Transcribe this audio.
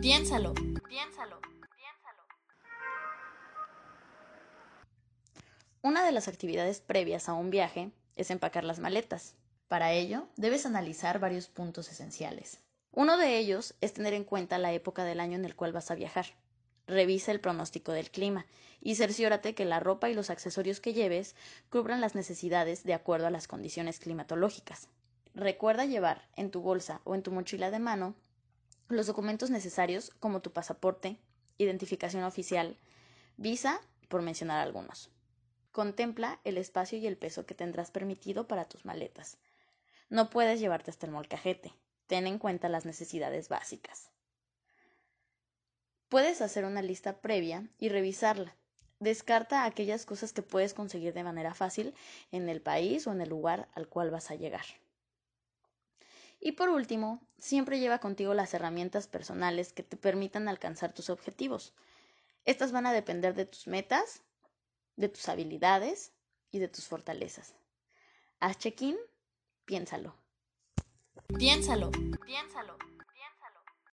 Piénsalo, piénsalo, piénsalo. Una de las actividades previas a un viaje es empacar las maletas. Para ello, debes analizar varios puntos esenciales. Uno de ellos es tener en cuenta la época del año en el cual vas a viajar. Revisa el pronóstico del clima y cerciórate que la ropa y los accesorios que lleves cubran las necesidades de acuerdo a las condiciones climatológicas. Recuerda llevar en tu bolsa o en tu mochila de mano los documentos necesarios como tu pasaporte, identificación oficial, visa, por mencionar algunos. Contempla el espacio y el peso que tendrás permitido para tus maletas. No puedes llevarte hasta el molcajete. Ten en cuenta las necesidades básicas. Puedes hacer una lista previa y revisarla. Descarta aquellas cosas que puedes conseguir de manera fácil en el país o en el lugar al cual vas a llegar. Y por último, siempre lleva contigo las herramientas personales que te permitan alcanzar tus objetivos. Estas van a depender de tus metas, de tus habilidades y de tus fortalezas. Haz check-in, piénsalo. Piénsalo, piénsalo.